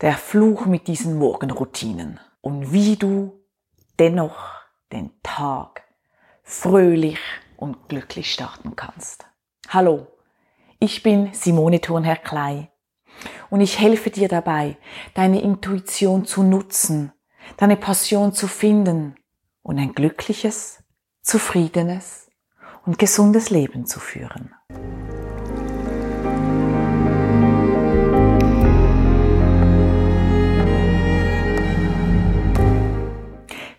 der Fluch mit diesen Morgenroutinen und wie du dennoch den Tag fröhlich und glücklich starten kannst. Hallo, ich bin Simone Thurnherr Klei und ich helfe dir dabei, deine Intuition zu nutzen, deine Passion zu finden und ein glückliches, zufriedenes und gesundes Leben zu führen.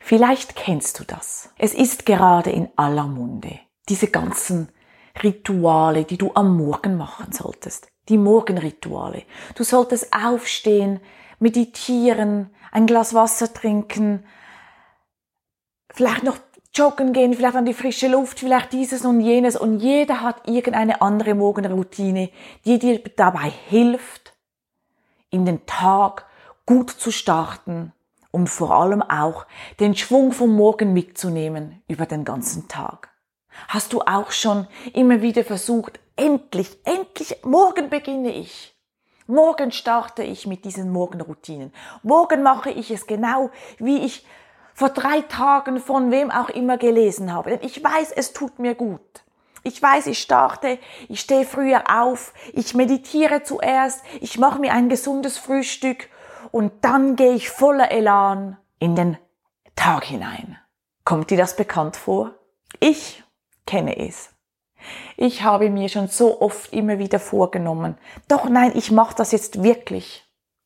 Vielleicht kennst du das. Es ist gerade in aller Munde. Diese ganzen Rituale, die du am Morgen machen solltest. Die Morgenrituale. Du solltest aufstehen, meditieren, ein Glas Wasser trinken, vielleicht noch joggen gehen, vielleicht an die frische Luft, vielleicht dieses und jenes. Und jeder hat irgendeine andere Morgenroutine, die dir dabei hilft, in den Tag gut zu starten und vor allem auch den Schwung vom Morgen mitzunehmen über den ganzen Tag. Hast du auch schon immer wieder versucht, endlich, endlich, morgen beginne ich. Morgen starte ich mit diesen Morgenroutinen. Morgen mache ich es genau, wie ich vor drei Tagen von wem auch immer gelesen habe. Denn ich weiß, es tut mir gut. Ich weiß, ich starte, ich stehe früher auf, ich meditiere zuerst, ich mache mir ein gesundes Frühstück und dann gehe ich voller Elan in den Tag hinein. Kommt dir das bekannt vor? Ich kenne es. Ich habe mir schon so oft immer wieder vorgenommen, doch nein, ich mache das jetzt wirklich.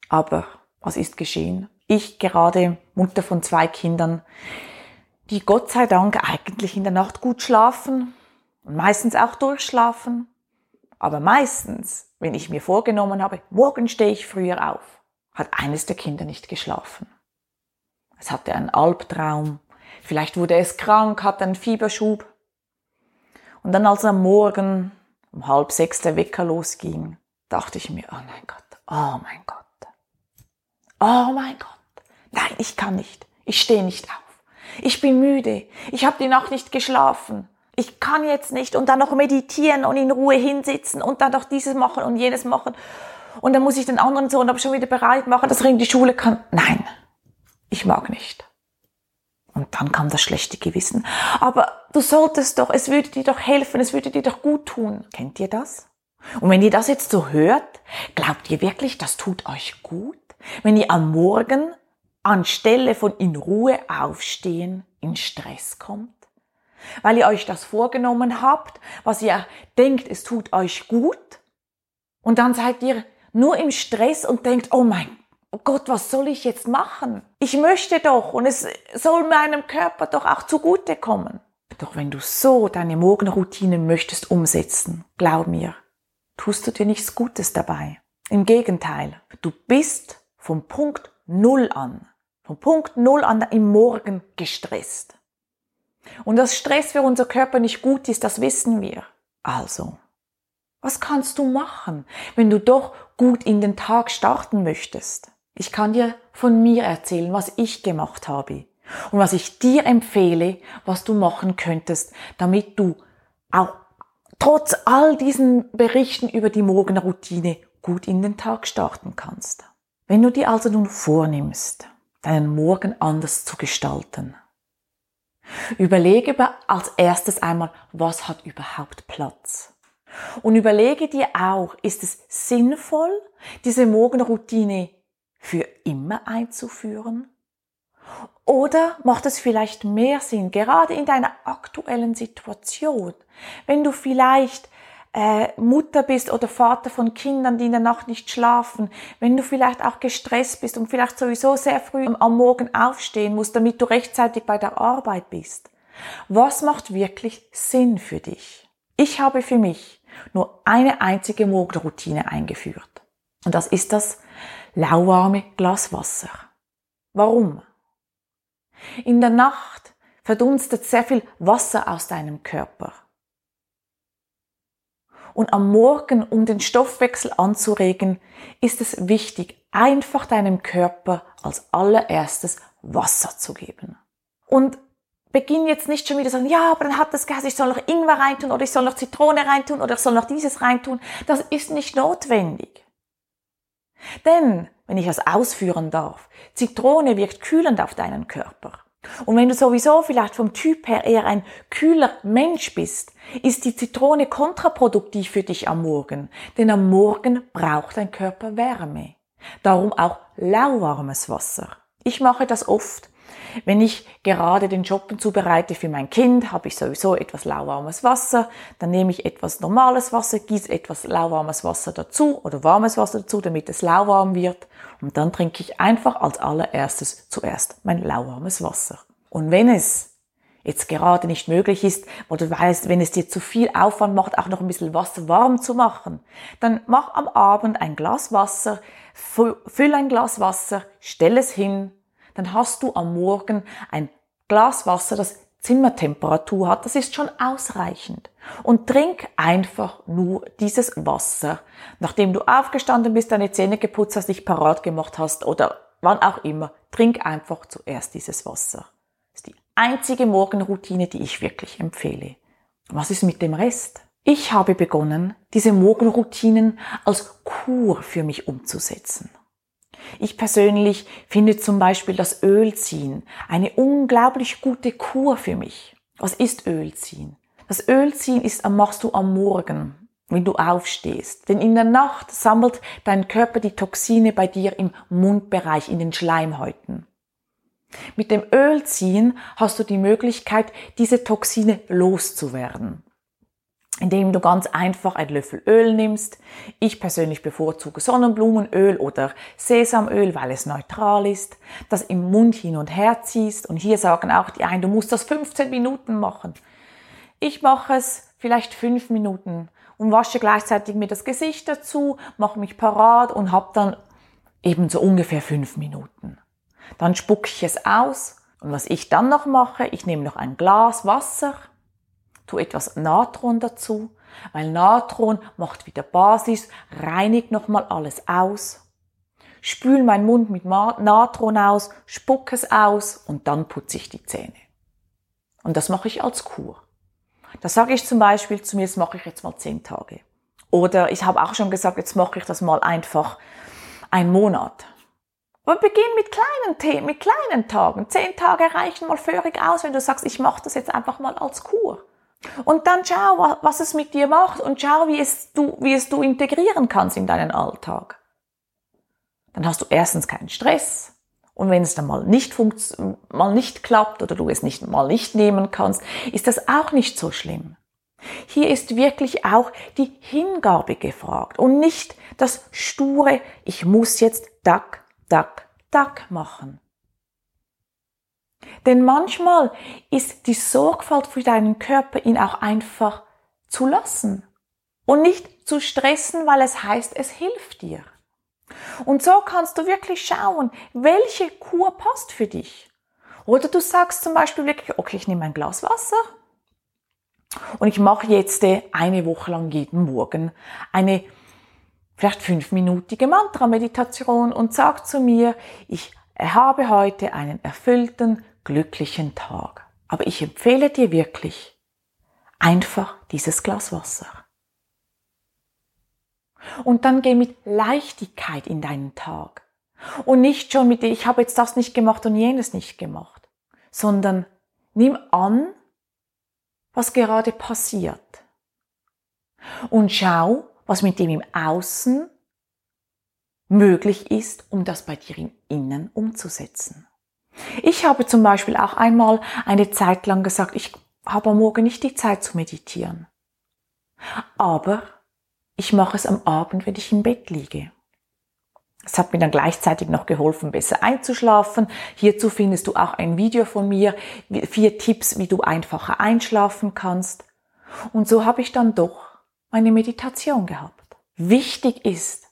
Aber was ist geschehen? Ich gerade Mutter von zwei Kindern, die Gott sei Dank eigentlich in der Nacht gut schlafen und meistens auch durchschlafen. Aber meistens, wenn ich mir vorgenommen habe, morgen stehe ich früher auf, hat eines der Kinder nicht geschlafen. Es hatte einen Albtraum, vielleicht wurde es krank, hatte einen Fieberschub. Und dann, als am Morgen um halb sechs der Wecker losging, dachte ich mir, oh mein Gott, oh mein Gott, oh mein Gott, nein, ich kann nicht, ich stehe nicht auf. Ich bin müde, ich habe die Nacht nicht geschlafen. Ich kann jetzt nicht und dann noch meditieren und in Ruhe hinsitzen und dann noch dieses machen und jenes machen. Und dann muss ich den anderen Sohn aber schon wieder bereit machen, dass er in die Schule kann. Nein, ich mag nicht. Und dann kam das schlechte Gewissen. Aber du solltest doch, es würde dir doch helfen, es würde dir doch gut tun. Kennt ihr das? Und wenn ihr das jetzt so hört, glaubt ihr wirklich, das tut euch gut? Wenn ihr am Morgen anstelle von in Ruhe aufstehen in Stress kommt? Weil ihr euch das vorgenommen habt, was ihr denkt, es tut euch gut? Und dann seid ihr nur im Stress und denkt, oh mein Gott, was soll ich jetzt machen? Ich möchte doch und es soll meinem Körper doch auch zugute kommen. Doch wenn du so deine Morgenroutine möchtest umsetzen, glaub mir, tust du dir nichts Gutes dabei. Im Gegenteil, du bist vom Punkt Null an, vom Punkt Null an im Morgen gestresst. Und dass Stress für unser Körper nicht gut ist, das wissen wir. Also, was kannst du machen, wenn du doch gut in den Tag starten möchtest? Ich kann dir von mir erzählen, was ich gemacht habe und was ich dir empfehle, was du machen könntest, damit du auch trotz all diesen Berichten über die Morgenroutine gut in den Tag starten kannst. Wenn du dir also nun vornimmst, deinen Morgen anders zu gestalten, überlege als erstes einmal, was hat überhaupt Platz? Und überlege dir auch, ist es sinnvoll, diese Morgenroutine für immer einzuführen? Oder macht es vielleicht mehr Sinn, gerade in deiner aktuellen Situation, wenn du vielleicht äh, Mutter bist oder Vater von Kindern, die in der Nacht nicht schlafen, wenn du vielleicht auch gestresst bist und vielleicht sowieso sehr früh am Morgen aufstehen musst, damit du rechtzeitig bei der Arbeit bist. Was macht wirklich Sinn für dich? Ich habe für mich nur eine einzige Morgenroutine eingeführt. Und das ist das lauwarme Glas Wasser. Warum? In der Nacht verdunstet sehr viel Wasser aus deinem Körper. Und am Morgen, um den Stoffwechsel anzuregen, ist es wichtig, einfach deinem Körper als allererstes Wasser zu geben. Und beginn jetzt nicht schon wieder sagen, ja, aber dann hat das Gas, ich soll noch Ingwer reintun oder ich soll noch Zitrone reintun oder ich soll noch dieses reintun. Das ist nicht notwendig. Denn wenn ich das ausführen darf. Zitrone wirkt kühlend auf deinen Körper. Und wenn du sowieso vielleicht vom Typ her eher ein kühler Mensch bist, ist die Zitrone kontraproduktiv für dich am Morgen. Denn am Morgen braucht dein Körper Wärme. Darum auch lauwarmes Wasser. Ich mache das oft. Wenn ich gerade den Shoppen zubereite für mein Kind, habe ich sowieso etwas lauwarmes Wasser. Dann nehme ich etwas normales Wasser, gieße etwas lauwarmes Wasser dazu oder warmes Wasser dazu, damit es lauwarm wird. Und dann trinke ich einfach als allererstes zuerst mein lauwarmes Wasser. Und wenn es jetzt gerade nicht möglich ist, oder du weißt, wenn es dir zu viel Aufwand macht, auch noch ein bisschen Wasser warm zu machen, dann mach am Abend ein Glas Wasser, füll ein Glas Wasser, stell es hin, dann hast du am Morgen ein Glas Wasser, das Zimmertemperatur hat, das ist schon ausreichend. Und trink einfach nur dieses Wasser, nachdem du aufgestanden bist, deine Zähne geputzt hast, dich parat gemacht hast oder wann auch immer. Trink einfach zuerst dieses Wasser. Das ist die einzige Morgenroutine, die ich wirklich empfehle. Was ist mit dem Rest? Ich habe begonnen, diese Morgenroutinen als Kur für mich umzusetzen. Ich persönlich finde zum Beispiel das Ölziehen eine unglaublich gute Kur für mich. Was ist Ölziehen? Das Ölziehen ist, machst du am Morgen, wenn du aufstehst. Denn in der Nacht sammelt dein Körper die Toxine bei dir im Mundbereich, in den Schleimhäuten. Mit dem Ölziehen hast du die Möglichkeit, diese Toxine loszuwerden indem du ganz einfach einen Löffel Öl nimmst. Ich persönlich bevorzuge Sonnenblumenöl oder Sesamöl, weil es neutral ist, das im Mund hin und her ziehst. Und hier sagen auch die einen, du musst das 15 Minuten machen. Ich mache es vielleicht 5 Minuten und wasche gleichzeitig mir das Gesicht dazu, mache mich parat und habe dann eben so ungefähr 5 Minuten. Dann spucke ich es aus. Und was ich dann noch mache, ich nehme noch ein Glas Wasser, tu etwas Natron dazu, weil Natron macht wieder Basis, reinigt nochmal alles aus. Spül meinen Mund mit Natron aus, spuck es aus und dann putze ich die Zähne. Und das mache ich als Kur. Da sage ich zum Beispiel zu mir, das mache ich jetzt mal zehn Tage. Oder ich habe auch schon gesagt, jetzt mache ich das mal einfach einen Monat. Und beginn mit kleinen Themen, mit kleinen Tagen. Zehn Tage reichen mal völlig aus, wenn du sagst, ich mache das jetzt einfach mal als Kur. Und dann schau, was es mit dir macht und schau, wie es du, wie es du integrieren kannst in deinen Alltag. Dann hast du erstens keinen Stress. Und wenn es dann mal nicht, mal nicht klappt oder du es nicht mal nicht nehmen kannst, ist das auch nicht so schlimm. Hier ist wirklich auch die Hingabe gefragt und nicht das sture, ich muss jetzt dack, dack, dack machen. Denn manchmal ist die Sorgfalt für deinen Körper ihn auch einfach zu lassen und nicht zu stressen, weil es heißt, es hilft dir. Und so kannst du wirklich schauen, welche Kur passt für dich. Oder du sagst zum Beispiel wirklich, okay, ich nehme ein Glas Wasser und ich mache jetzt eine Woche lang jeden Morgen eine vielleicht fünfminütige Mantra-Meditation und sag zu mir, ich habe heute einen erfüllten, glücklichen Tag. Aber ich empfehle dir wirklich einfach dieses Glas Wasser. Und dann geh mit Leichtigkeit in deinen Tag. Und nicht schon mit, ich habe jetzt das nicht gemacht und jenes nicht gemacht, sondern nimm an, was gerade passiert. Und schau, was mit dem im Außen möglich ist, um das bei dir im Innen umzusetzen. Ich habe zum Beispiel auch einmal eine Zeit lang gesagt, ich habe am Morgen nicht die Zeit zu meditieren. Aber ich mache es am Abend, wenn ich im Bett liege. Es hat mir dann gleichzeitig noch geholfen, besser einzuschlafen. Hierzu findest du auch ein Video von mir, vier Tipps, wie du einfacher einschlafen kannst. Und so habe ich dann doch meine Meditation gehabt. Wichtig ist,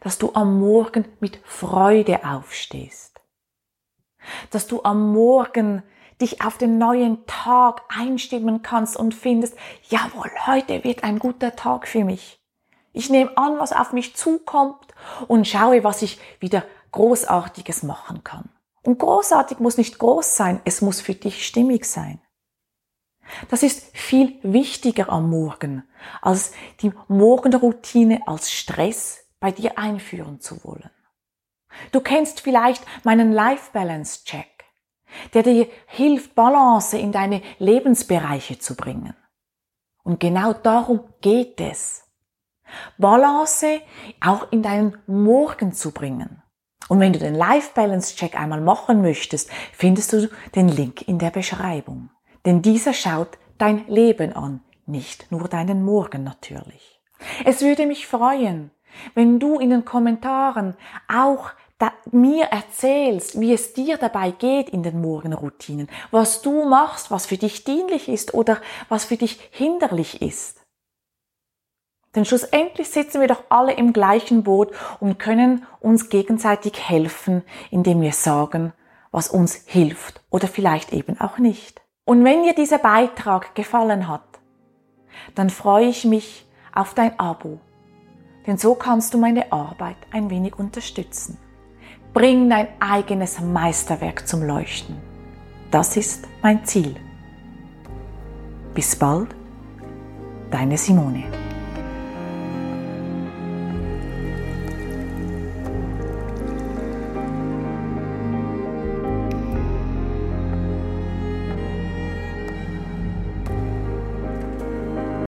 dass du am Morgen mit Freude aufstehst dass du am Morgen dich auf den neuen Tag einstimmen kannst und findest, jawohl, heute wird ein guter Tag für mich. Ich nehme an, was auf mich zukommt und schaue, was ich wieder Großartiges machen kann. Und großartig muss nicht groß sein, es muss für dich stimmig sein. Das ist viel wichtiger am Morgen, als die Morgenroutine als Stress bei dir einführen zu wollen. Du kennst vielleicht meinen Life Balance Check, der dir hilft, Balance in deine Lebensbereiche zu bringen. Und genau darum geht es. Balance auch in deinen Morgen zu bringen. Und wenn du den Life Balance Check einmal machen möchtest, findest du den Link in der Beschreibung. Denn dieser schaut dein Leben an, nicht nur deinen Morgen natürlich. Es würde mich freuen, wenn du in den Kommentaren auch mir erzählst, wie es dir dabei geht in den Morgenroutinen, was du machst, was für dich dienlich ist oder was für dich hinderlich ist. Denn schlussendlich sitzen wir doch alle im gleichen Boot und können uns gegenseitig helfen, indem wir sagen, was uns hilft oder vielleicht eben auch nicht. Und wenn dir dieser Beitrag gefallen hat, dann freue ich mich auf dein Abo, denn so kannst du meine Arbeit ein wenig unterstützen. Bring dein eigenes Meisterwerk zum Leuchten. Das ist mein Ziel. Bis bald, deine Simone.